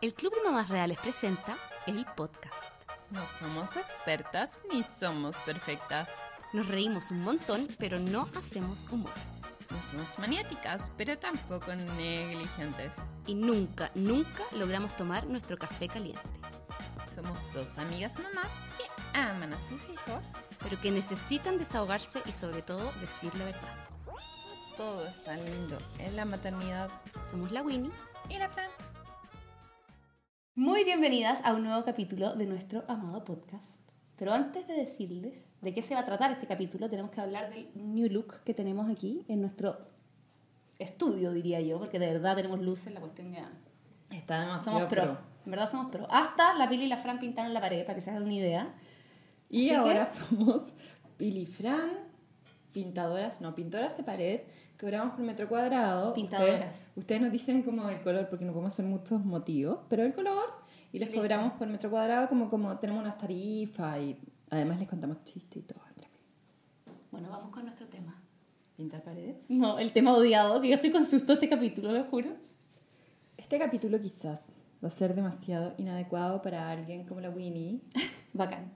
El Club de Mamás Reales presenta el podcast. No somos expertas ni somos perfectas. Nos reímos un montón, pero no hacemos humor. No somos maniáticas, pero tampoco negligentes. Y nunca, nunca logramos tomar nuestro café caliente. Somos dos amigas mamás que aman a sus hijos, pero que necesitan desahogarse y sobre todo decir la verdad. Todo está lindo en la maternidad. Somos la Winnie y la Fran. Muy bienvenidas a un nuevo capítulo de nuestro amado podcast. Pero antes de decirles de qué se va a tratar este capítulo, tenemos que hablar del new look que tenemos aquí en nuestro estudio, diría yo, porque de verdad tenemos luces, la cuestión ya... Está demasiado Somos pro. En verdad somos pro. Hasta la Pili y la Fran pintaron la pared, para que se hagan una idea. Y ahora somos Pili Fran, pintadoras, no, pintoras de pared, cobramos por metro cuadrado. Pintadoras. Ustedes, ustedes nos dicen como el color, porque no podemos hacer muchos motivos, pero el color, y les Listo. cobramos por metro cuadrado como, como tenemos unas tarifas y además les contamos chistes y todo. Bueno, vamos con nuestro tema. ¿Pintar paredes? No, el tema odiado, que yo estoy con susto este capítulo, lo juro. Este capítulo quizás va a ser demasiado inadecuado para alguien como la Winnie Bacán.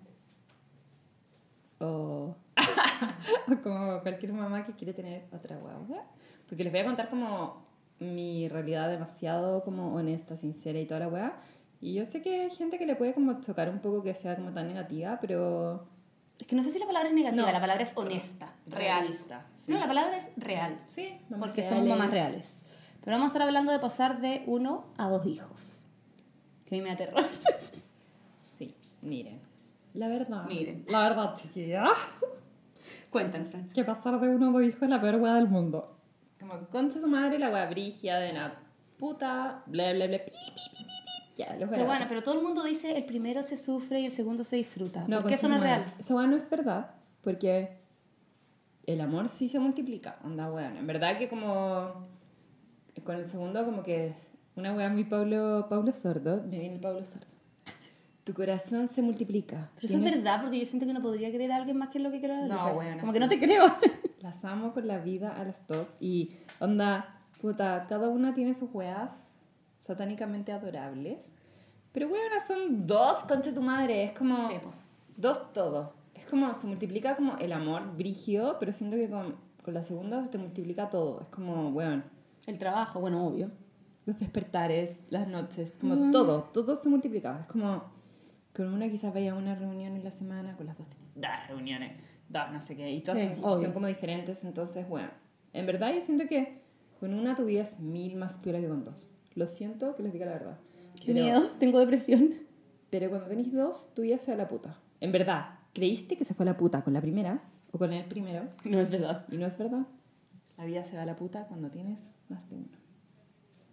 o, o como cualquier mamá que quiere tener otra guagua. Porque les voy a contar como mi realidad demasiado como honesta, sincera y toda la weá. Y yo sé que hay gente que le puede como chocar un poco que sea como tan negativa, pero... Es que no sé si la palabra es negativa, No. la palabra es honesta, real. Realista, sí. No, la palabra es real. Sí, porque somos mamás reales. Pero vamos a estar hablando de pasar de uno a dos hijos. Que a mí me aterró. Sí, miren. La verdad. Miren. La verdad, chiquilla. Cuéntanos, Fran. que pasar de uno a dos hijos es la peor weá del mundo. Como concha su madre, la weá brigia de la puta, bla bla bla, pi, pi, pi, pi, pi. Ya, los Pero bueno, pero todo el mundo dice el primero se sufre y el segundo se disfruta. No, porque eso no es real. Esa weá no es verdad, porque el amor sí se multiplica, onda weón. En verdad que como con el segundo como que es una weá muy Pablo, Pablo Sordo, me viene el Pablo Sordo. Tu corazón se multiplica. Pero eso es verdad, porque yo siento que no podría querer a alguien más que lo que quiero a No, weona, Como que no te creo. Las amo con la vida a las dos. Y onda, puta, cada una tiene sus weas satánicamente adorables. Pero weonas son dos concha tu madre. Es como Sí, dos todo. Es como se multiplica como el amor brigio, pero siento que con, con la segunda se te multiplica todo. Es como, weón, El trabajo, bueno, obvio. los despertares, las noches, como Mm. todo, todo se multiplica. Es como con una quizás vaya a una reunión en la semana, con las dos dos reuniones, dos no sé qué, y todas Sí, son, obvio. son como diferentes, entonces, bueno, en verdad yo siento que con una tu vida es mil más piola que con dos. Lo siento que les diga la verdad. Qué Pero- miedo, tengo depresión. Pero cuando tenéis dos, tu vida se va a la puta. En verdad, ¿creíste que se fue a la puta con la primera o con el primero? No es verdad. Y no es verdad. La vida se va a la puta cuando tienes más de uno.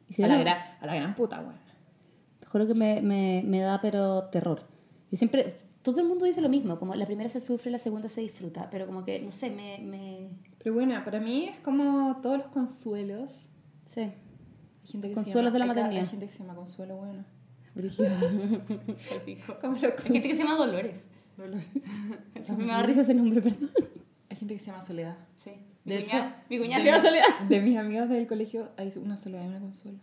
Y si a, no, la gran, a la gran puta, bueno. Te juro que me, me, me da pero terror. Yo siempre, todo el mundo dice lo mismo, como la primera se sufre, la segunda se disfruta, pero como que, no sé, me... me... Pero bueno, para mí es como todos los consuelos. Sí. Gente que Consuelos se llama, de la maternidad. Hay gente que se llama Consuelo, bueno. Como Como lo Hay gente que se llama Dolores. Eso me da risa ese nombre, perdón. Hay gente que se llama Soledad. Sí. De mi hecho, cuñada, mi cuñada se llama Soledad. De mis amigas del colegio hay una Soledad y una Consuelo.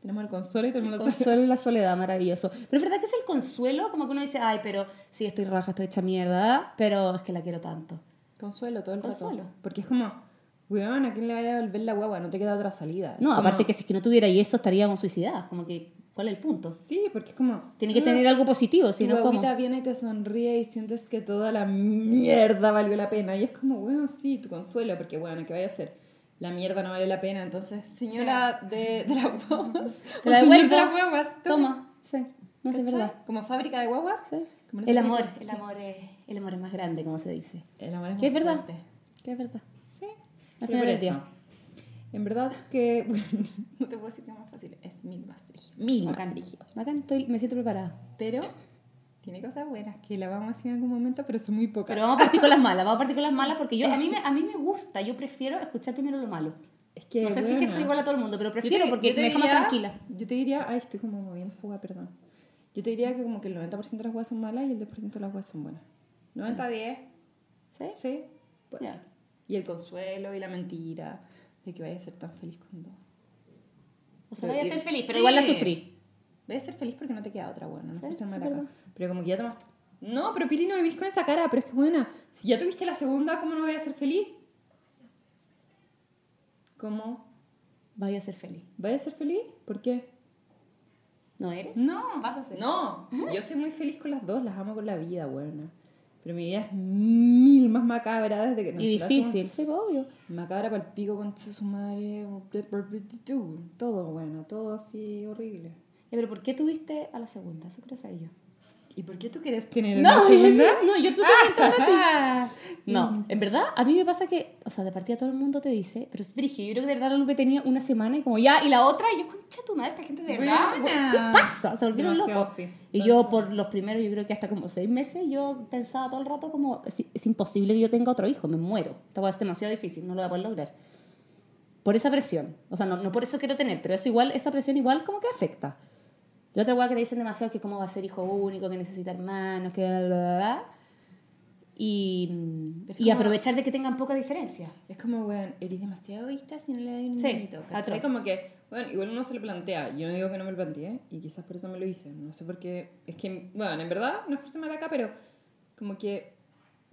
Tenemos el Consuelo y tenemos Soledad. Consuelo y la soledad, maravilloso. Pero es verdad que es el consuelo, como que uno dice, ay, pero sí, estoy raja, estoy hecha mierda, pero es que la quiero tanto. Consuelo todo el Consuelo. rato. Porque es como, weón, ¿a quién le vaya a volver la guagua? No te queda otra salida. Es No, como- aparte que si es que no tuviera y eso estaríamos suicidadas, como que, ¿cuál es el punto? Sí, porque es como... Tiene que tener algo positivo, si no, como... viene y te sonríe y sientes que toda la mierda valió la pena. Y es como, bueno, sí, tu consuelo, porque bueno, ¿qué vaya a hacer? La mierda no vale la pena. Entonces, señora de, de las guaguas. Te la devuelvo. de las guaguas. Toma, sí, no sé, verdad. Como fábrica de guaguas. Sí. Como El amor, el Sí. amor, es, el amor es más grande, como se dice. El amor es Que es verdad. Que es verdad. Sí. Al final del día. En verdad que, bueno, no te puedo decir que es más fácil, es mil más frígido. Mil más Bacán. frígido. Bacán, estoy, me siento preparada. Pero tiene cosas buenas que la vamos a decir en algún momento, pero son muy pocas. Pero vamos a partir con las malas, vamos a partir con las malas porque yo, a mí, me, a mí me gusta, yo prefiero escuchar primero lo malo. es que, no sé si es que soy igual a todo el mundo, pero Yo te- prefiero porque me deja más tranquila. Yo te diría, ay, estoy como moviendo hueá, perdón. Yo te diría que como que el 90% de las hueás son malas y el 10% de las hueás son buenas. 90-10. ¿Sí? Sí, pues. Ya. Y el consuelo y la mentira de que vayas a ser tan feliz con dos. O sea, voy a ser feliz, pero sí. igual la sufrí. voy a ser feliz porque no te queda otra, bueno, no Sí, verdad. Pero como que ya tomaste... No, pero Pili, no vivís con esa cara, pero es que buena. Si ya tuviste la segunda, ¿cómo no voy a ser feliz? ¿Cómo? Vaya a ser feliz. ¿Voy a ser feliz? ¿Por qué? ¿No eres? No, Vas a ser. No, yo soy muy feliz con las dos, las amo con la vida, buena. Pero mi vida es mil más macabra desde que Y difícil, sí, pues, obvio. Macabra para el pico con su madre. Todo, bueno, todo así horrible. Ya, pero ¿por qué tuviste a la segunda? Eso quiero saber yo. ¿Y por qué tú quieres tener No, una segunda? no, yo tú ti. Ah. No, en verdad, a mí me pasa que, o sea, de partida todo el mundo te dice, pero es dije, yo creo que de verdad la Lupe tenía una semana y como ya, y la otra, y yo, concha tu madre, esta gente de verdad, Buena. ¿qué pasa? Se volvieron Demasiado, locos. sí. Y yo por los primeros, yo creo que hasta como seis meses, yo pensaba todo el rato como, es, es imposible que yo tenga otro hijo, me muero. Esta cosa es demasiado difícil, no lo voy a poder lograr. Por esa presión. O sea, no, no por eso quiero tener, pero eso igual, esa presión igual como que afecta. La otra hueá que te dicen demasiado que cómo va a ser hijo único, que necesita hermanos, que bla, bla, bla. Y, Es y como- aprovechar de que tengan poca diferencia. Es como, weón, eres demasiado egoísta si no le das un Sí, atroz. como que, bueno, igual uno se lo plantea. Yo no digo que no me lo planteé y quizás por eso me lo hice. No sé por qué. Es que, bueno, en verdad, no es por ser maraca, pero como que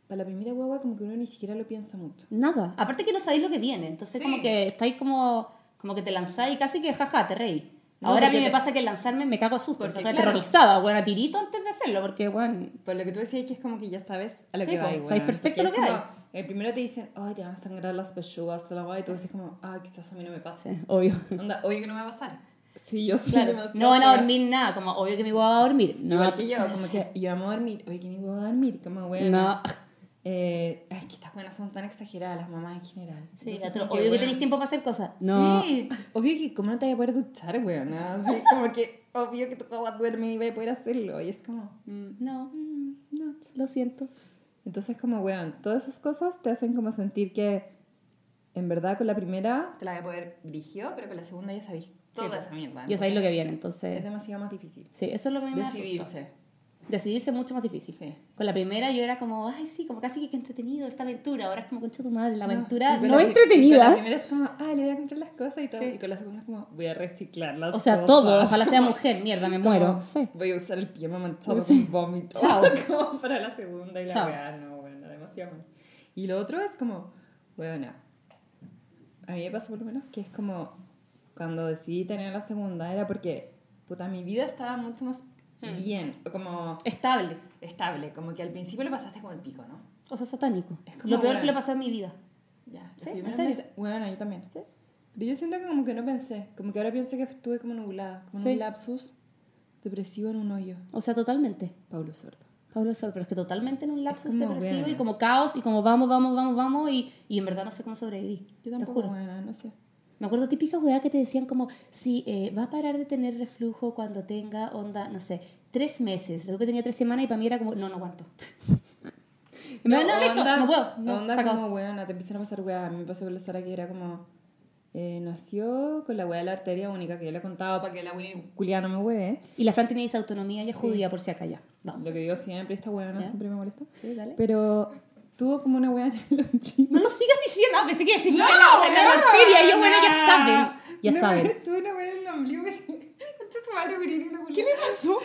para la primera huevo como que uno ni siquiera lo piensa mucho. Nada. Aparte que no sabéis lo que viene. Entonces Sí. como que estáis como, como que te lanzáis y casi que jaja, te reí. No, Ahora a mí me te- pasa que lanzarme me cago a susto. Porque, Estoy claro. aterrorizada, bueno, a tirito antes de hacerlo, porque, bueno, Por lo que tú decías que es como que ya sabes a lo Sí, que va. sabes perfecto lo que hay. El primero te dicen, ay, te van a sangrar las pechugas, te la voy", y tú dices como, ah, quizás a mí no me pase. sí, obvio. Onda, oye, que no me va a pasar. Sí, yo sí. Claro, no van a dormir nada, como obvio que mi huevo va a dormir. No, Igual que yo, como que yo vamos a dormir, oye, que mi huevo va a dormir, como bueno. no. Eh, es que estas buenas son tan exageradas, las mamás en general. Sí, Entonces, como obvio que bueno, tenéis tiempo para hacer cosas. Sí, obvio que cómo no te vas a poder duchar, weón. Así como que obvio que tu papá duerme y va a poder hacerlo. Y es como, Mm, No, mm, no. lo siento. Entonces como, weón, todas esas cosas te hacen como sentir que en verdad con la primera te la voy a poder brigio, pero con la segunda ya sabéis toda pues. esa mierda. Ya sabéis lo que viene, Es entonces... demasiado más difícil. Sí, eso es lo que mí me asusta. Decidirse. Mucho más difícil. Sí. Con la primera yo era como, ay, sí, como casi que entretenido esta aventura. Ahora es como, concha tu madre, la aventura no, la entretenida. Con la primera es como, ah, le voy a comprar las cosas y todo. Sí. Y con la segunda es como, voy a reciclar las O sea, todo. Ojalá sea mujer, mierda, me Como, muero. Sí. Voy a usar el pijama manchado con vómito. Como para la segunda y la weá. No, bueno, demasiado mal. Y lo otro es como, bueno, a mí me pasó por lo menos que es como, cuando decidí tener la segunda era porque, puta, mi vida estaba mucho más Hmm. bien, como Estable. estable. Como que al principio lo pasaste como el pico, ¿no? O sea, satánico. Es como, Lo peor bueno. que le pasó en mi vida. Ya, ¿Sí? ¿En serio? bueno, yo también. ¿Sí? Pero yo siento que como que no pensé. Como que ahora pienso que estuve como nublada. Como en Sí. un lapsus depresivo en un hoyo. O sea, totalmente. Pablo Sordo. Pablo Sol, pero es que totalmente en un lapsus depresivo y como caos y como vamos, vamos, vamos, vamos y, y en verdad no sé cómo sobreviví. Yo te tampoco, juro. bueno, no sé. Me acuerdo típica weá que te decían como, sí, eh, va a parar de tener reflujo cuando tenga onda, no sé, tres meses. Luego que tenía tres semanas y para mí era como, no, no aguanto. no, no, listo, onda- no puedo. No, onda como, weona, te empiezan a pasar weá. A mí me pasó con la Sara que era como... eh, nació con la weá de la arteria única, que yo le he contado para que la Culia no me hueve. Y la Fran tiene autonomía y es Sí. judía por si acá ya. Vamos. Lo que digo siempre, esta weá ¿Ya? siempre me molesta. Sí, dale. Pero tuvo como una weá en el. No lo sigas diciendo, pensé que decís no, la, la bacteria. Yo, bueno, ya saben. Ya Una saben. Tuve una weá en el ombligo ¿Qué le pasó?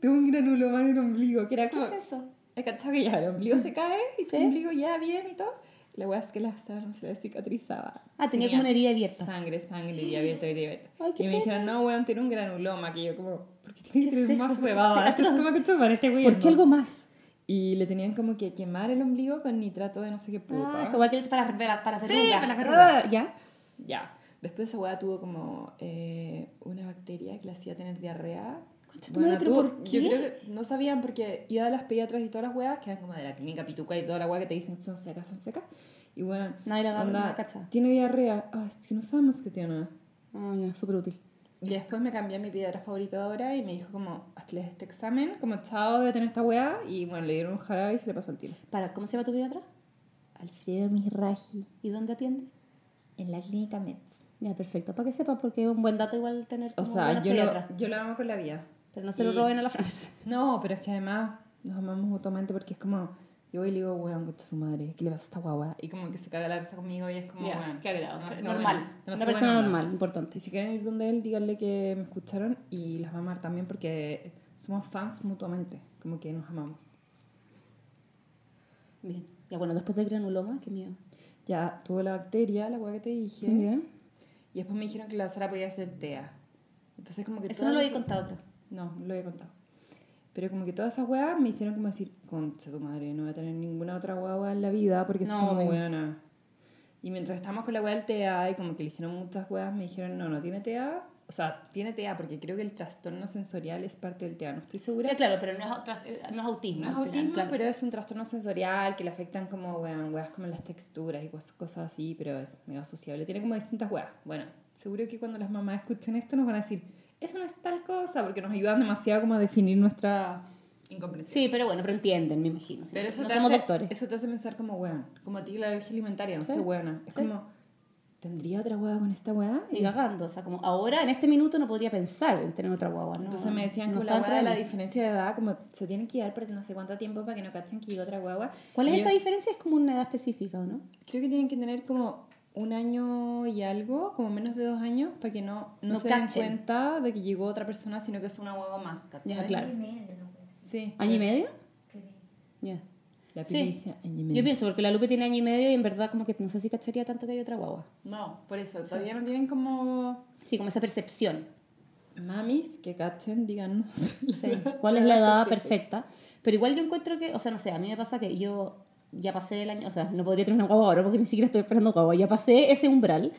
Tuve un granuloma en el ombligo, que era ¿Qué es eso? ¿Has cachado que ya el ombligo se cae y Sí. su ombligo ya bien y todo? La weá es que la Sara no se le cicatrizaba. Ah, tenía como una herida abierta. Sangre, sangre, herida abierta, herida abierta. Ay, qué y me dijeron, no, weón, tiene un granuloma. Que yo como, ¿por qué tiene ¿Qué que tener más huevadas? Es como que chupar este weón. ¿Por qué algo más? Y le tenían como que quemar el ombligo con nitrato de no sé qué puta. Ah, esa weá que es para, para, para Sí, verrugas. para la verruga. Ah, ¿Ya? Ya. Después esa weá tuvo como eh, una bacteria que le hacía tener diarrea. Concha tu madre, ¿pero tuvo- por Yo qué? creo que no sabían porque iba a las pediatras y todas las weas, que eran como de la clínica Pituca y toda la wea que te dicen son secas, son secas. Y bueno, Nadie la agarra, onda, no la cacha. tiene diarrea. Ay, es que no sabemos qué tiene. Ah, ya, súper útil. Y después me cambié a mi pediatra favorito ahora y me dijo como, hazle este examen, como chao de tener esta wea. Y bueno, le dieron un jarabe y se le pasó el tiro. Para, ¿cómo se llama tu pediatra? Alfredo Misraji, ¿Y dónde atiende? en la clínica Mets. Ya, perfecto. Para que sepa, porque es un buen dato igual tener O como sea, buenos yo lo, yo lo amo con la vida. Pero no se lo y- roben a la Fran. No, pero es que además nos amamos mutuamente porque es como Y voy y le digo, weón, concha su madre, ¿qué le pasa a esta guagua? Y como que se caga la risa conmigo y es como, Ya, weón. qué agrado. demasiado Normal. Una persona buena normal, importante. Y si quieren ir donde él, díganle que me escucharon y las va a amar también porque somos fans mutuamente, como que nos amamos. Bien. Ya bueno, después del granuloma, qué miedo. Ya tuvo la bacteria, la hueá que te dije. ¿Ya? Y después me dijeron que la Sara podía hacer TEA. Entonces como que Eso no lo había contado, creo. No, no lo había contado. Pero como que todas esas weas me hicieron como decir, concha tu madre, no voy a tener ninguna otra guagua en la vida porque No, es como obvio. weona. Y mientras estábamos con la wea del TEA y como que le hicieron muchas weas, me dijeron, no, no tiene TEA. O sea, tiene TEA porque creo que el trastorno sensorial es parte del TEA, no estoy segura. Claro, pero no es, eh, no es autismo. No es al final, autismo, claro. pero es un trastorno sensorial que le afectan como, weón, weas como las texturas y cos- cosas así, pero es mega sociable. Tiene como distintas weas. Bueno, seguro que cuando las mamás escuchen esto nos van a decir, eso no es tal cosa, porque nos ayudan demasiado como a definir nuestra incomprensión. Sí, pero bueno, pero entienden, me imagino. pero no eso, no te somos hace, doctores. eso te hace pensar como, weón, como a ti la alergia alimentaria, no Sí, sé, weona. Es sí. como, ¿tendría otra wea con esta wea? Y cagando, o sea, como ahora, en este minuto, no podría pensar en tener otra guagua, ¿no? Entonces me decían no que está la de la diferencia de edad, como se tienen que dar por no sé cuánto tiempo para que no cachen que llega otra guagua. ¿Cuál es Y esa yo- diferencia? Es como una edad específica, ¿o no? Creo que tienen que tener como un año y algo, como menos de dos años, para que no, no, No se den cachen. cuenta de que llegó otra persona, sino que es una huevo más, ¿cachai? Ya, claro. Sí. ¿Año y medio? Ya. La Sí. Pili dice año y medio. Yo pienso, porque la Lupe tiene año y medio y en verdad como que no sé si cacharía tanto que hay otra guagua. No, por eso, todavía no tienen como... Sí, como esa percepción. Mamis que cachen, díganos. Sí. ¿Cuál es la edad perfecta? Pero igual yo encuentro que, o sea, no sé, a mí me pasa que yo ya pasé el año, o sea, no podría tener una guagua ahora porque ni siquiera estoy esperando guagua, ya pasé ese umbral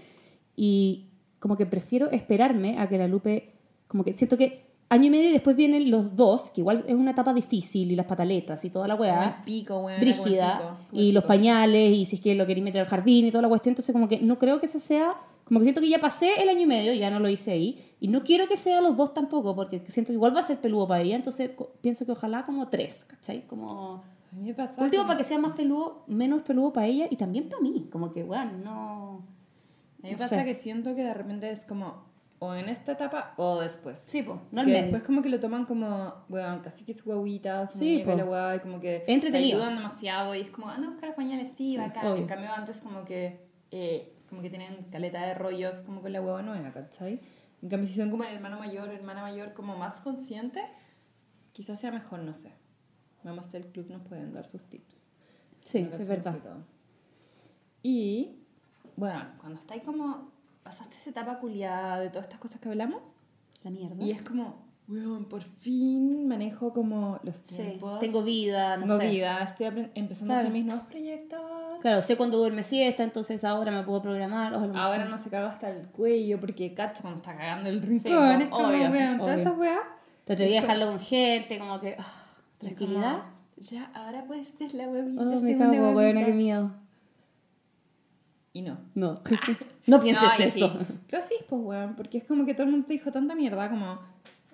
y como que prefiero esperarme a que la Lupe, como que siento que año y medio y después vienen los dos, que igual es una etapa difícil y las pataletas y toda la weá. pico, weón. brígida y los pañales y si es que lo queréis meter al jardín y toda la cuestión, entonces como que no creo que ese sea, como que siento que ya pasé el año y medio, ya no lo hice ahí y no quiero que sea los dos tampoco porque siento que igual va a ser peludo para ella, entonces pienso que ojalá como tres, ¿cachai? Como... A mí me pasa... Último, como- para que sea más peludo, menos peludo para ella y también para mí, como que, bueno, no... A mí me no pasa sé. que siento que de repente es como o en esta etapa o después. Sí, pues, no al medio. después como que lo toman como, weón, casi que su guaguita, su Sí, muñeca la weá, y como que te Entretenido. ayudan demasiado y es como, anda a buscar pañales, sí, Sí, bacán. obvio. En cambio antes como que, eh, como que tienen caleta de rollos como con la hueva nueva, ¿cachai? En cambio si son como el hermano mayor o hermana mayor como más consciente, quizás sea mejor, no sé. Mamás del club nos pueden dar sus tips. Sí, No es verdad. Y, bueno, cuando estáis como, pasaste esa etapa culiada de todas estas cosas que hablamos, La mierda. y es como, weón, por fin manejo como los Sí, tiempos. tengo vida, no Tengo sé. vida, estoy empezando a Claro. hacer mis nuevos proyectos. Claro, sé cuando duerme siesta, entonces ahora me puedo programar. o a Ahora no se caga hasta el cuello porque cacho cuando está cagando el rincón. pues, es como, obvio, weón, todas esas weas. Te atreví a dejarlo con gente, como que... es tranquilidad. como, Ya, ahora puedes ser la huevita. Oh, me cago, huevita. weona, qué miedo. Y no. No. no pienses No, eso. Sí. Pues, weón, porque es como que todo el mundo te dijo tanta mierda, como,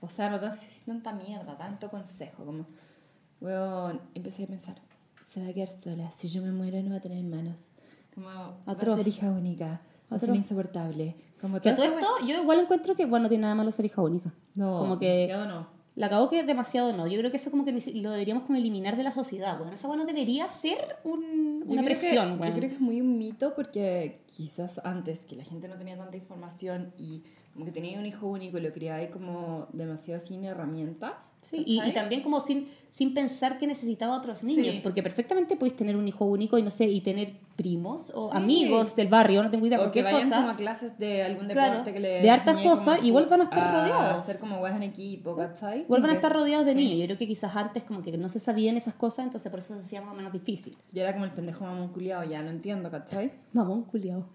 o sea, no tan- sí, tanta mierda, tanto consejo, como, weón, empecé a pensar, se va a quedar sola, si yo me muero no va a tener manos, como, va a Atroz. ser hija única, va a ser Atroz. insoportable, como Que todo esto, yo igual encuentro que, bueno, no tiene nada malo ser hija única. No, como que demasiado no. La cagó que demasiado no. Yo creo que eso como que lo deberíamos como eliminar de la sociedad, bueno. Esa bueno debería ser un- una que- presión, Yo creo que es muy un mito porque quizás antes que la gente no tenía tanta información y como que tenía un hijo único y lo criaba como demasiado sin herramientas. Sí, y, y también como sin, sin pensar que necesitaba otros niños, Sí. porque perfectamente podéis tener un hijo único y no sé, y tener primos o Sí. amigos del barrio, no tengo idea, O que cualquier vayan como a cosa. clases de algún Claro, deporte que les de hartas cosas, a igual van a estar rodeados. hacer como weas en equipo, ¿cachai? Igual van a que- estar rodeados de sí. niños. Yo creo que quizás antes como que no se sabían esas cosas, entonces por eso se hacía más o menos difícil. Yo era como el pendejo mamón culiado, ya no entiendo, ¿cachai? Mamón culiao.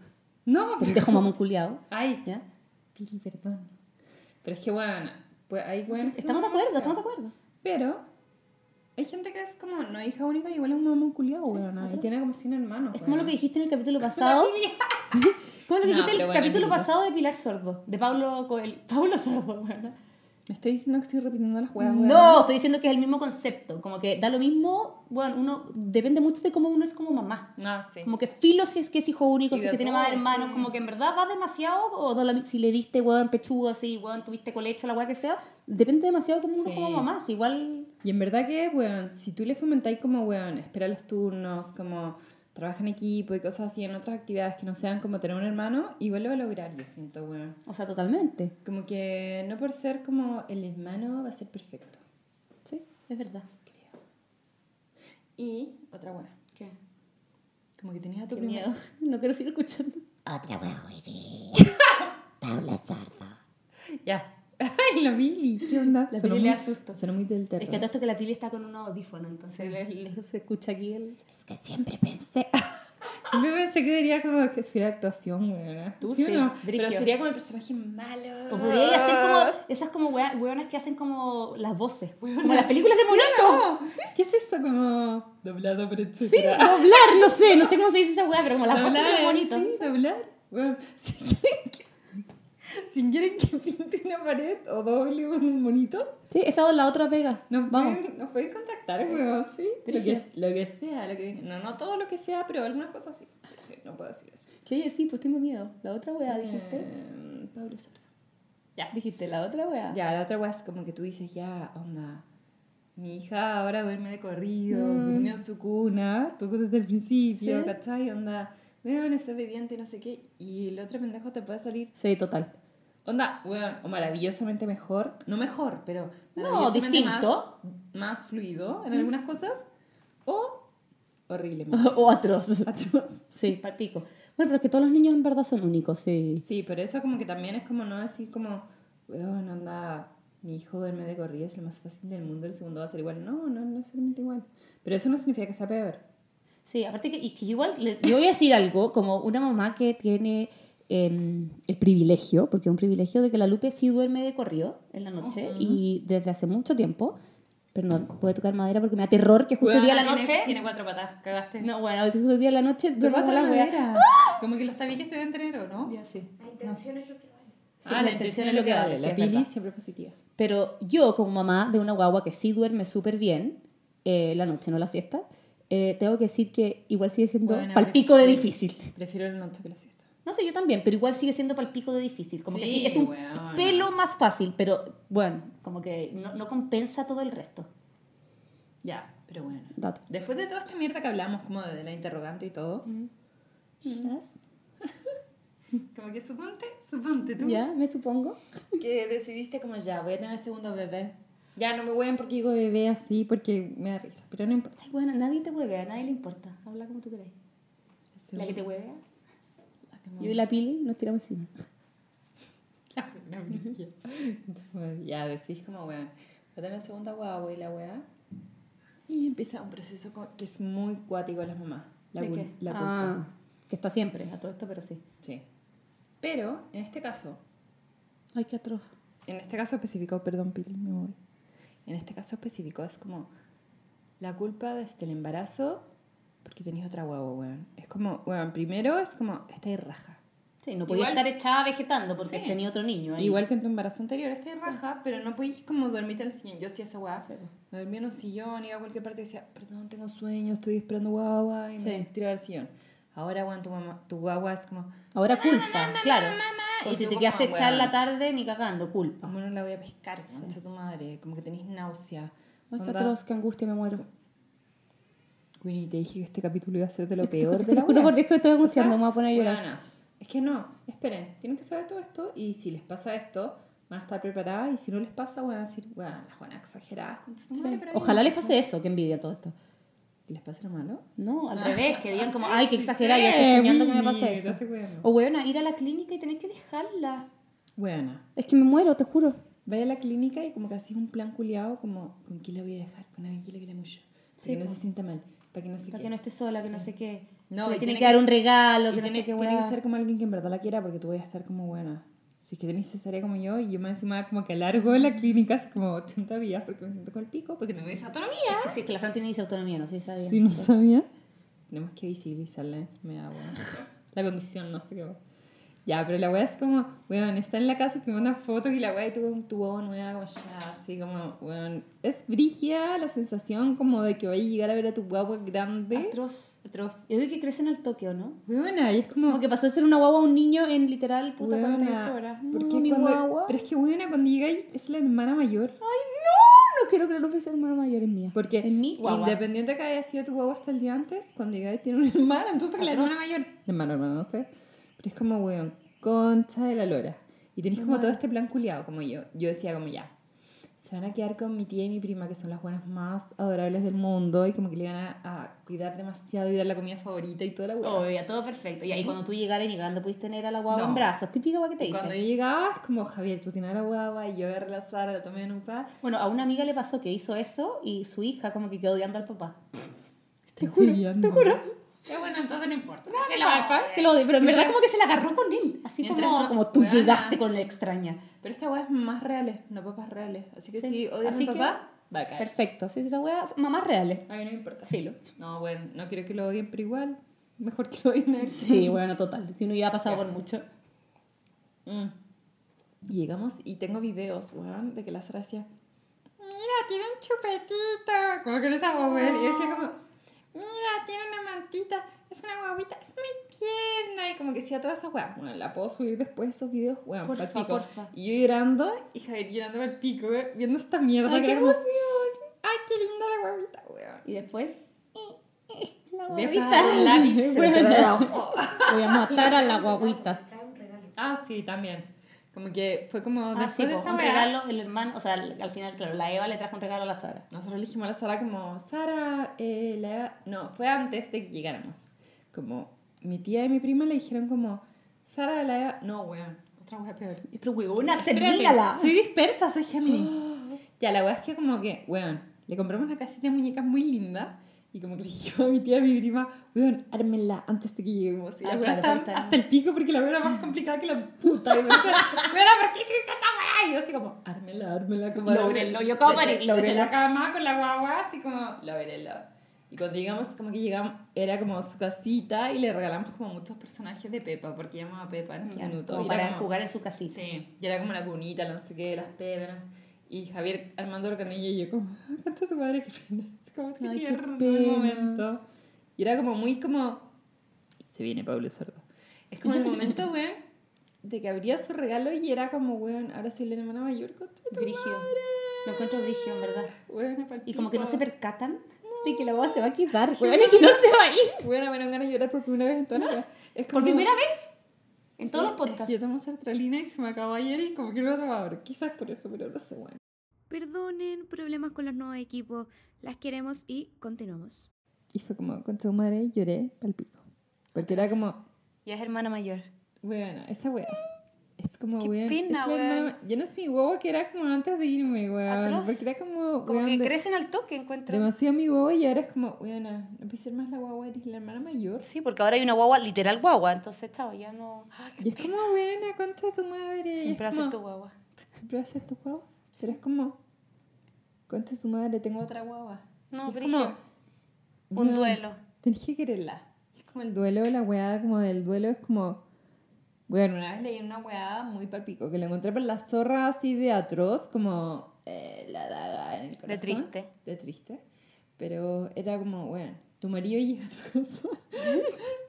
No. Pendejo mamón culiao. Ay, ¿Ya? Pili, perdón. Pero es que, bueno, pues hay que Estamos de acuerdo, estamos de acuerdo. Pero hay gente que es como no hija única y igual es un mamón culiado, weón. Y otro. tiene como 100 hermanos. Es como lo que weón. dijiste en el capítulo pasado. como lo que No, dijiste en el bueno, capítulo pasado de Pilar Sordo, de Pablo Coel. Pablo Sordo, bueno. Me está diciendo que estoy repitiendo las huevas. No, estoy diciendo que es el mismo concepto. Como que da lo mismo, bueno, uno depende mucho de cómo uno es como mamá. No, sí. Como que filo si es que es hijo único, Y si es que tiene más hermanos, sí. como que en verdad va demasiado, o da la- si le diste hueón pechugo así, hueón tuviste colecho, la hueá que sea, depende demasiado como uno Sí. como mamá. Si igual, Y en verdad que, weón, si tú le fomentáis como, weón, espera los turnos, como trabaja en equipo y cosas así en otras actividades que no sean como tener un hermano, igual lo va a lograr, yo siento, weón. o sea, totalmente. Como que no por ser como el hermano va a ser perfecto, Sí, es verdad. creo. Y otra weón, ¿Qué? como que tenías a tu Qué primo- miedo. No quiero seguir escuchando. Otra hueá, Paula Sordo. Ya. Ay, la Billy, ¿qué onda? La Pili le asusta. Sonó muy del Es terror. que a todo esto que la pili está con unos audífonos, entonces le- le- se escucha aquí el... Es que siempre pensé. Siempre pensé que diría como que fuera actuación, weón. Tú ¿Sí sí, no? Pero sería como el personaje malo. O podría hacer como esas como weonas que hacen como las voces, como las películas de monito. No. ¿Qué es eso? Como doblado por Sí, etcétera. doblar, no sé, no sé cómo se dice esa weá, pero como las voces de Doblar, monitos. Sí, doblar. Bueno, quieren que, si quieren que pinte una pared o doble un monito, Sí, esa es la otra pega. nos, Vamos. Pueden, nos pueden contactar, weón, sí. Lo que, lo que sea, lo que No, no todo lo que sea, pero algunas cosas sí. Sí, sí, no puedo decir eso. ¿Qué oye? Sí, pues tengo miedo. La otra weá, dijiste. Eh, Pablo Sardo. Ya, dijiste la otra weá. Ya, la otra weá es como que tú dices, ya, onda. Mi hija ahora duerme de corrido, Mm. durmió en su cuna, tú desde el principio, Sí. ¿cachai? Onda, weón, es obediente y no sé qué. Y el otro pendejo te puede salir, Sí, total. Onda, weón, o maravillosamente mejor, no mejor, pero No, maravillosamente distinto. Más, más fluido en algunas cosas, o horriblemente o atroz. atroz. Sí, patico. Bueno, pero es que todos los niños en verdad son únicos, sí. Sí, pero eso como que también es como no decir como, weón, anda, mi hijo duerme de corrido, es lo más fácil del mundo, el segundo va a ser igual. No, no, no es necesariamente igual. Pero eso no significa que sea peor. Sí, aparte que, y que igual, le, yo voy a decir algo, como una mamá que tiene eh, el privilegio, porque es un privilegio de que la Lupe sí duerme de corrido en la noche y desde hace mucho tiempo, perdón, puede tocar madera porque me da terror que justo el día de la noche... Tiene, cuatro patas, cagaste. No, bueno, justo el día de la noche duerme Toca con la la madera. Como que los tabiques te deben tener, ¿o no? Ya, sí. La intención es lo que vale. Sí, la intención es lo que vale, La es pili siempre positiva. Pero yo, como mamá de una guagua que sí duerme súper bien, eh, la noche, no la siesta, eh, tengo que decir que igual sigue siendo Bueno, palpico de difícil. Prefiero el noche que la siesta. No sé, yo también, pero igual sigue siendo palpico de difícil. Como que Sí, sí, es un pelo más fácil, pero bueno, como que no, no compensa todo el resto. Ya, pero bueno. Dato. Después de toda esta mierda que hablamos, como de la interrogante y todo, Yes. como que suponte, suponte tú, Ya, me supongo. que decidiste como ya, voy a tener segundo bebé. Ya, no me voy porque digo bebé así porque me da risa, pero no importa. Ay, bueno, nadie te hueve, a nadie le importa. Habla como tú queráis. La que te hueve. La Yo y la pili nos tiramos encima. La ya decís como, weón, voy a tener segunda guagua y la weá. Y empieza un proceso que es muy cuático a las mamás. La, ¿De qué? la culpa. Ah, que está siempre, a todo esto, pero sí. Sí. Pero, en este caso, Ay, qué atroz. en este caso específico, perdón, Pili, me voy. En este caso específico es como la culpa desde el embarazo porque tenías otra guagua, weón. Es como, weón, primero es como, estáis raja. Sí, no podía Igual- estar echada vegetando porque Sí. tenía otro niño ahí. Igual que en tu embarazo anterior, estáis raja, pero no podéis como dormirte el sillón. Yo hacía esa weá. Sí. Me dormía en un sillón, iba a cualquier parte y decía, perdón, tengo sueño, estoy esperando guagua, y me tiraba al sillón. Ahora, weón, tu, mamá, tu guagua es como, Ahora culpa, claro. O Y si te como, quedaste echada en la tarde, ni cagando, culpa. ¿cómo no la voy a pescar? Concha tu madre, como que tenéis náusea. Ay, Onda, atroz, qué angustia, me muero. Winnie, te dije que este capítulo iba a ser de lo Es que peor de la juro por Dios que me estoy angustiando, me voy a poner a llorar. weona, Es que no, esperen, tienen que saber todo esto y si les pasa esto, van a estar preparadas y si no les pasa, van a decir, bueno, las buenas exageradas, Sí. Ojalá no". les pase eso, que envidia todo esto. ¿Les pasa lo malo? No, al revés, que digan como, ay, qué exagerada, yo estoy soñando que me pasa eso. O weona, ir a la clínica y tener que dejarla. Buena. Es que me muero, te juro. Vaya a la clínica y como que haces un plan culiado como, ¿con quién la voy a dejar? Con alguien que la quiera mucho. Sí, que no se sienta mal. Para que no se Para que no esté sola, que no sé qué. No, que y tiene tiene que dar un regalo, que no tiene, sé qué tiene que ser como alguien que en verdad la quiera porque tú vas a estar como buena. Si es que tenés cesárea como yo y yo me encima como que alargo la clínica hace como 80 días porque me siento con el pico, porque tengo esa autonomía. Es que sí, es que la Fran tiene esa autonomía, no sé si sabía. Si no sabía. Tenemos que visibilizar la enfermedad, weón. La condición, no sé qué. Ya, pero la weá es como, weón, está en la casa y te mandan fotos y la weá y tú con tu huevo nueva, como ya, así como, weón. Es brigia la sensación como de que vaya a llegar a ver a tu guagua grande. Atroz. Atroz. Yo digo que crecen al toque, ¿o no? Weona, y es como. Como que pasó de ser una guagua a un niño en literal, puta, weona, 48 horas. porque No, mi cuando- guagua. Pero es que, weona, cuando llega ahí es la hermana mayor. Ay, no, no quiero que la nombre sea hermana mayor en mía. Porque en mi guagua. independiente que haya sido tu guagua hasta el día antes, cuando llega ahí tiene una hermana, entonces la Atroz. hermana mayor. La hermana, hermana, no sé. Pero es como, weón, concha de la lora. Y tenéis como todo este plan culiado, como yo. Yo decía, como ya. Se van a quedar con mi tía y mi prima, que son las buenas más adorables del mundo, y como que le iban a, a cuidar demasiado y dar la comida favorita y toda la weá. Obvio, todo perfecto. Y ahí Sí. cuando tú llegaras y llegando pudiste tener a la guagua No. en brazos. Típica guagua que te Y cuando yo llegaba, es como, Javier, tú tienes a la guagua, y yo agarré la Sara, la tomé en un pa. Bueno, a una amiga le pasó que hizo eso y su hija como que quedó odiando al papá. Te juro, te juro. Ya bueno, entonces no importa. Que la que lo pero en verdad como que se la agarró con él. Así como, no- como tú llegaste con la extraña. Pero esta weá es más reales, no papas reales. Así que Sí. si odias a Así mi que- papá, va a caer. Perfecto. Sí, sí, esa wea, mamás reales. A mí no me importa. Filo. No, bueno, no quiero que lo odien, pero igual, mejor que lo odien a. Sí, bueno, total. Si no hubiera pasado Ya. por mucho. Mm. Y llegamos y tengo videos, weón, de que la decía, mira, tiene un chupetito, como con esa mujer. Y decía como, mira, tiene una mantita, es una guaguita, es muy tierna. Y como que decía toda esa weá. Bueno, la puedo subir después esos videos, weón, Porfa, pico. porfa. Y yo llorando, y Javier llorando al pico, weón, viendo esta mierda. Ay, que qué era como, emoción. Ay, qué linda la guaguita, weón. Y después... La guaguita. Bueno, Voy a matar a la guaguita. Trae un regalo. Ah, sí, también. Como que fue como Ah, después sí, de esa un weá, regalo, el hermano, o sea, al al final, claro, la Eva le trajo un regalo a la Sara. Nosotros le dijimos a la Sara como, Sara, eh, la Eva-" No, fue antes de que llegáramos. Como, mi tía y mi prima le dijeron como, Sara, la Eva... No, weón, otra wea peor. Pero Espérate, termínala. Soy dispersa, soy Gemini. ya, la wea es que como que, weón, le compramos una casita de muñecas muy linda y como que le dijimos a mi tía y mi prima, weón, ármenla antes de que lleguemos. Y Ah, la claro, hasta el pico porque la wea era más complicada que la puta. Y me decía, weón, ¿por qué hiciste esta wea? Y yo así como, ármenla, ármenla. Como Lógrenlo, yo como desde la cama con la guagua, así como, lógrenlo. Y cuando llegamos, como que llegamos, era como su casita y le regalamos como muchos personajes de Pepa, porque llamaba a Pepa en ese minuto. como Y para como- jugar en su casita. Sí, y era como la cunita, no sé qué, las peperas. Y Javier armando el canilla y yo como, "Ah, ¿cuánto su madre? Qué pena. Es como que Ay, qué pena. momento. Y era como muy como, se viene Pablo Sordo. Es como el momento, weón, de que abría su regalo y era como, weón, ahora soy la hermana mayor, Brigio. Lo encuentro brigio, en verdad. Weón, Y como que no se percatan de que la boda se va a quedar. Weón, y que no se va a ir. Bueno, me dan ganas de llorar por primera vez en toda la vida. Es Por como- primera vez. En Sí, todos los es podcasts. que Yo tomo sertralina y se me acabó ayer y como que no lo tomo ahora. Quizás por eso, pero no sé, bueno. Perdonen, problemas con los nuevos equipos. Las queremos y continuamos. Y fue como, con su madre lloré al pico. Porque era como, Ya es hermana mayor. bueno, esa wea. Es como, Qué weón. pena, weón. Ya no es mi huevo que era como antes de irme, weón. Atroz. Porque era como, Como weón, que crecen al toque, encuentro. demasiado mi huevo y ahora es como, weón, no a ser más la guagua, eres la hermana mayor. Sí, porque ahora hay una guagua, literal guagua. Entonces, chao, ya no. Ay, qué Y es como, buena, concha tu madre. y Siempre es haces como, tu guagua. Siempre va a ser tu guagua. Pero es como, concha de tu madre, tengo otra guagua. No, como, Un weón, duelo. Tenés que quererla. Es como el duelo, la weá como del duelo es como... Bueno, una vez leí una weá muy palpico que la encontré por la zorra así de atroz, como eh, la daga en el corazón. De triste. De triste. Pero era como, bueno, tu marido llega a tu casa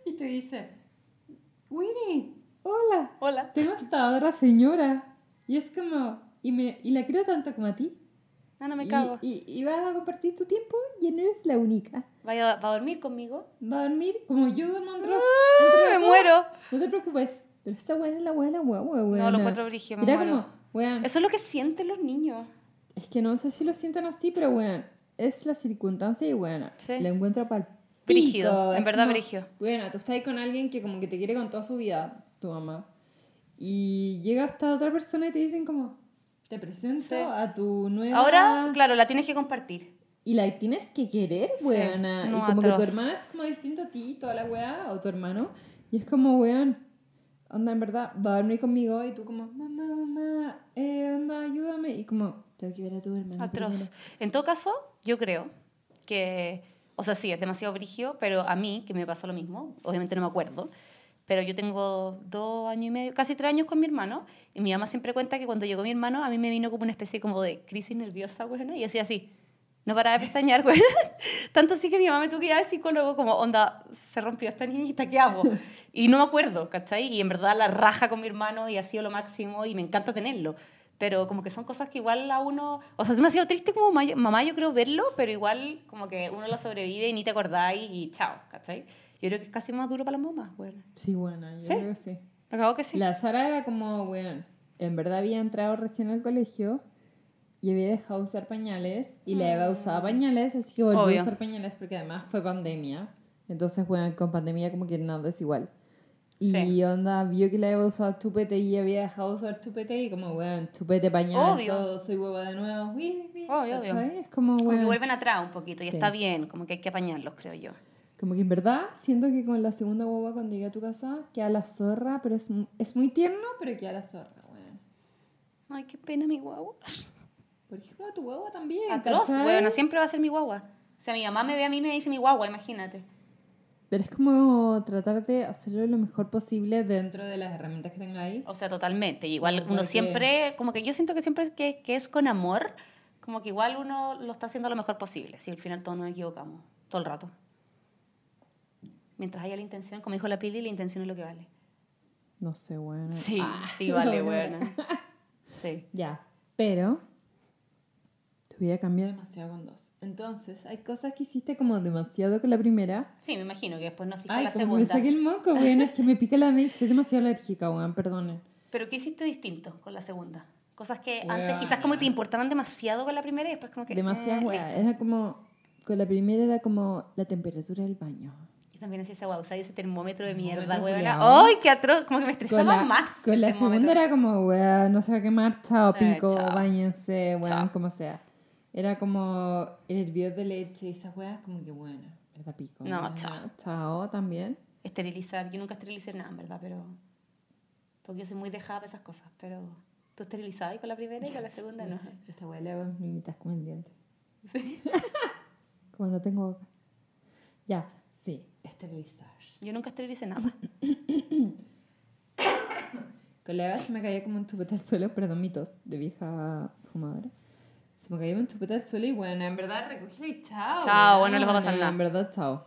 y te dice, Winnie, hola, Hola. tengo esta otra señora. Y es como, y, me, y la quiero tanto como a ti. No, no me y, cago. Y, y vas a compartir tu tiempo y no eres la única. ¿Va a, va a dormir conmigo? Va a dormir como yo duermo entre los- Ah, entre me las dos. muero. No te preocupes. Pero esta weá es la weá, la weá, weá, weá. No, lo encuentro brigio, me Era muero. como, weón, Eso es lo que sienten los niños. es que no sé si lo sienten así, pero weón, es la circunstancia y weón, Sí. la encuentro para Brígido, en verdad brígido. Bueno, tú estás ahí con alguien que como que te quiere con toda su vida, tu mamá. Y llega esta otra persona y te dicen como, te presento Sí. a tu nueva... Ahora, claro, la tienes que compartir. Y la tienes que querer, Sí, weona. no, y como que tu atroz. hermana es como distinta a ti, toda la weá, o tu hermano. Y es como, weón, onda, en verdad, va a dormir conmigo. Y tú como, mamá, mamá, eh, onda, ayúdame. Y como, tengo que ver a tu hermana Atroz. primero. En todo caso, yo creo que, o sea, sí, es demasiado brigio, pero a mí, que me pasó lo mismo, obviamente no me acuerdo, pero yo tengo dos años y medio, casi tres años con mi hermano, y mi mamá siempre cuenta que cuando llegó mi hermano, a mí me vino como una especie como de crisis nerviosa, güey, y hacía así, no paraba de pestañear, güey. Tanto así que mi mamá me tuvo que ir al psicólogo como, onda, se rompió esta niñita, ¿qué hago? Y no me acuerdo, ¿cachai? Y en verdad la raja con mi hermano y ha sido lo máximo y me encanta tenerlo. Pero como que son cosas que igual a uno... O sea, es demasiado triste como ma- mamá, yo creo, verlo, pero igual como que uno lo sobrevive y ni te acordáis y chao, ¿cachai? Yo creo que es casi más duro para las mamás, güey. Sí, bueno, yo ¿Sí? creo que sí. Acabo que sí. La Sara era como, weón, en verdad había entrado recién al colegio y había dejado de usar pañales y la Eva usaba pañales, así que volvió Obvio. a usar pañales porque además fue pandemia. Entonces, weón, con pandemia como que nada es igual. Y Sí. onda, vio que la Eva usaba chupete y había dejado de usar chupete y como, weón, chupete, pañal, Obvio. todo, soy huevo de nuevo. Uy, uy, Obvio, obvio. Es como, Como que weón, vuelven atrás un poquito y Sí. está bien, como que hay que apañarlos, creo yo. Como que en verdad siento que con la segunda guagua cuando llegué a tu casa queda la zorra, pero es, es muy tierno, pero queda la zorra, weón. Ay, qué pena mi guagua. Porque es como tu guagua también. Atroz, ¿cachai? weón, siempre va a ser mi guagua. O sea, mi mamá me ve a mí y me dice mi guagua, imagínate. Pero es como tratar de hacerlo lo mejor posible dentro de las herramientas que tenga ahí. O sea, totalmente. Igual uno siempre, como que yo siento que siempre que, que es con amor, como que igual uno lo está haciendo lo mejor posible. Si al final todos nos equivocamos, todo el rato. Mientras haya la intención, como dijo la Pili, la intención es lo que vale. No sé, bueno. Sí, Ah, sí vale, bueno. buena. Sí. Ya, pero tu vida cambia demasiado con dos. Entonces, hay cosas que hiciste como demasiado con la primera. Sí, me imagino que después no hiciste Ay, la como me segunda. saqué el moco, weón. Es que me pica la nariz. Soy demasiado alérgica, weón. Perdonen. Pero ¿qué hiciste distinto con la segunda? Cosas que antes quizás como te importaban demasiado con la primera y después como que... Demasiado, eh. Era como... Con la primera era como la temperatura del baño. Yo también hacía esa guau, usaba ese termómetro de mierda, culiao. ¡Ay, qué atroz! Como que me estresaba Con la, más. con la segunda era como, weón, no se va a quemar, chao, Eh, pico, chao. bañense, weón, como sea. Era como el hervidor de leche esas weas, como que, bueno, verdad, pico. No, chao. Chao también. Esterilizar. Yo nunca esterilicé nada, en verdad, pero... Porque yo soy muy dejada para esas cosas, pero... ¿Tú esterilizabas con la primera y con la segunda no? Esta wea le hago niñitas como el diente. como no tengo boca. Ya, sí, esterilizar. Yo nunca esterilicé nada. Con la Eva se me caía como un chupete al suelo, perdón, mitos de vieja fumadora. Se me caía un chupete al suelo y bueno, en verdad recogí y chao. Chao, bueno, no le va a pasar nada. En verdad, chao.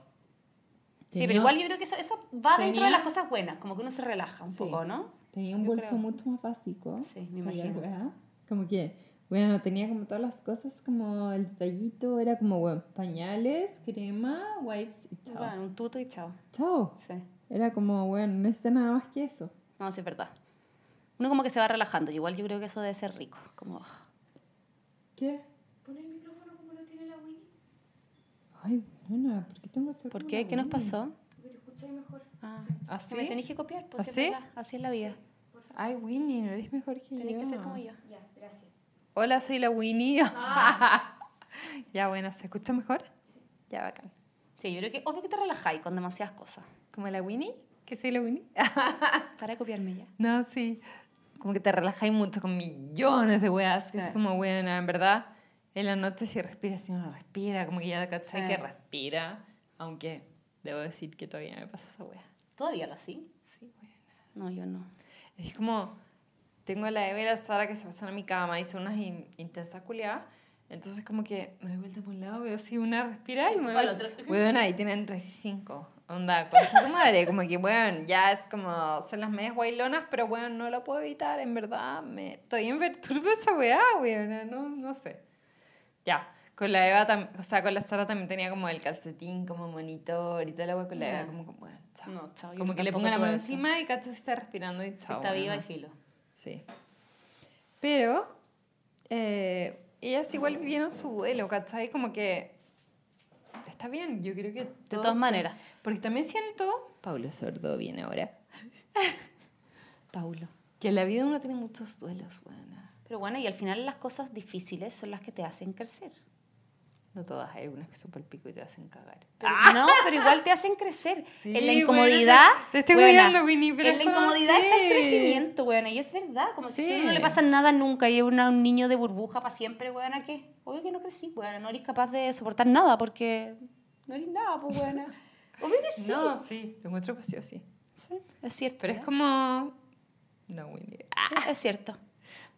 Sí, Tenía- pero igual yo creo que eso, eso va dentro tenía- de las cosas buenas, como que uno se relaja un Sí. poco, ¿no? Tenía un Yo bolso creo. mucho más básico. Sí, me imagino. weá. Como que, bueno, tenía como todas las cosas, como el detallito, era como, bueno, pañales, crema, wipes y chao. Bueno, un tuto y chao. Chao. Sí. Era como, bueno, no necesita nada más que eso. No, sí, es verdad. Uno como que se va relajando. Igual yo creo que eso debe ser rico. Como, ah, ¿Qué? Pon el micrófono como lo tiene la Winnie, Ay, bueno, ¿por qué tengo que ¿por qué? ¿Qué nos pasó? porque te escucháis mejor. Ah, ¿Así? me tenéis que copiar, pues sí, ¿Así? es verdad. Así es la vida. Ay, Winnie, no eres mejor que Tenéis yo. que ser como yo. Ya, gracias. Hola, soy la Winnie. ya, bueno, ¿se escucha mejor? Ya, bacán. Sí, yo creo que obvio que te relajáis con demasiadas cosas. ¿Como la Winnie? ¿Que soy la Winnie? Para copiarme ya. No, sí. Como que te relajáis mucho con millones de weas. que Sí. Es como, buena, en verdad, en la noche si respira, si no respira, como que ya cachai Sí. que respira. Aunque debo decir que todavía me pasa esa wea. ¿Todavía lo así? Sí, wea. No, yo no. Es como, tengo a la Eva y la Sara que se pasan a mi cama y son unas in- intensas culiadas. Entonces como que me doy vuelta por un lado, veo así una respira y me doy. Bueno, ahí tienen 3 y 5. Onda, concha tu madre, como que, bueno, ya es como, son las medias guaylonas, pero bueno, no lo puedo evitar, en verdad, me estoy en perturbo esa weá, weón, no, no sé. Ya, con la Eva, tam- o sea, con la Sara también tenía como el calcetín, como monitor y toda la weá, con la. Eva como, como, bueno, chao. No, chao. como que le pongo la mano encima y cacho está respirando y Si chao. está bueno, viva y filo. Sí. Pero eh, ellas igual vivieron su duelo, ¿cachai? Como que está bien, yo creo que... De todas maneras. Porque también siento... Paulo Sordo viene ahora. Paulo. Que en la vida uno tiene muchos duelos, buena. Pero bueno, y al final las cosas difíciles son las que te hacen crecer. No todas, hay unas que son el pico y te hacen cagar. Pero- No, pero igual te hacen crecer. Sí, en la incomodidad. te- te estoy buena, cuidando, Winnie, pero En la ¿cómo incomodidad está el crecimiento, weona. Y es verdad. Como si a no le Sí. pasa nada nunca y es un niño de burbuja para siempre, weona, ¿qué? Obvio que no crecí, weona. No eres capaz de soportar nada porque no eres nada, pues, weona. Obvio que sí. No, sí, te encuentro vacío, sí. Es cierto. Pero es ¿eh? como... No, Winnie. Sí, es cierto.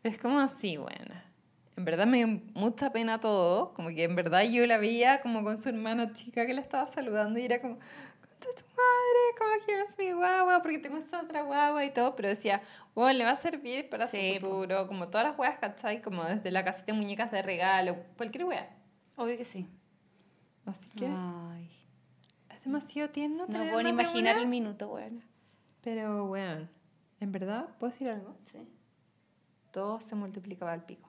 Pero es como así, bueno. En verdad me dio mucha pena todo. Como que en verdad yo la veía como con su hermana chica que la estaba saludando y era como, contra tu madre, ¿cómo quieres mi guagua? Porque tengo esta otra guagua y todo. Pero decía, bueno, le va a servir para Sí, su po. futuro. Como todas las weas, ¿cachai? Como desde la casita de muñecas de regalo, cualquier wea. Obvio que sí. Así que Ay. es demasiado tierno. No puedo ni imaginar una. el minuto, bueno. Pero, weón, en verdad, ¿puedo decir algo? Sí. Todo se multiplicaba al pico.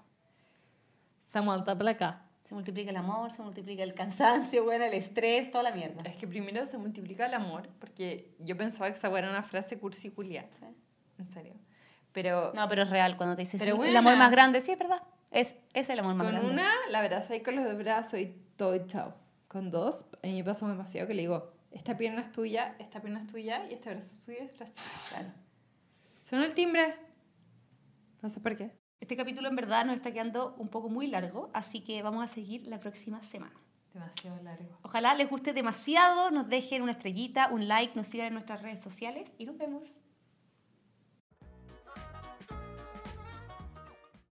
Se multiplica. Se multiplica el amor, se multiplica el cansancio, bueno, el estrés, toda la mierda. Es que primero se multiplica el amor, porque yo pensaba que esa era una frase cursi culia, Sí. en serio. Pero No, pero es real cuando te dices Pero el buena. amor más grande, sí, es verdad. Es, es el amor más con grande. una la abrazáis con los dos brazos y todo y chao. Con dos, a mí me pasa demasiado que le digo, esta pierna es tuya, esta pierna es tuya y este brazo es tuyo y este brazo es tuyo. Claro. Suena el timbre. No sé por qué. Este capítulo en verdad nos está quedando un poco muy largo, así que vamos a seguir la próxima semana. Demasiado largo. Ojalá les guste demasiado, nos dejen una estrellita, un like, nos sigan en nuestras redes sociales y nos vemos.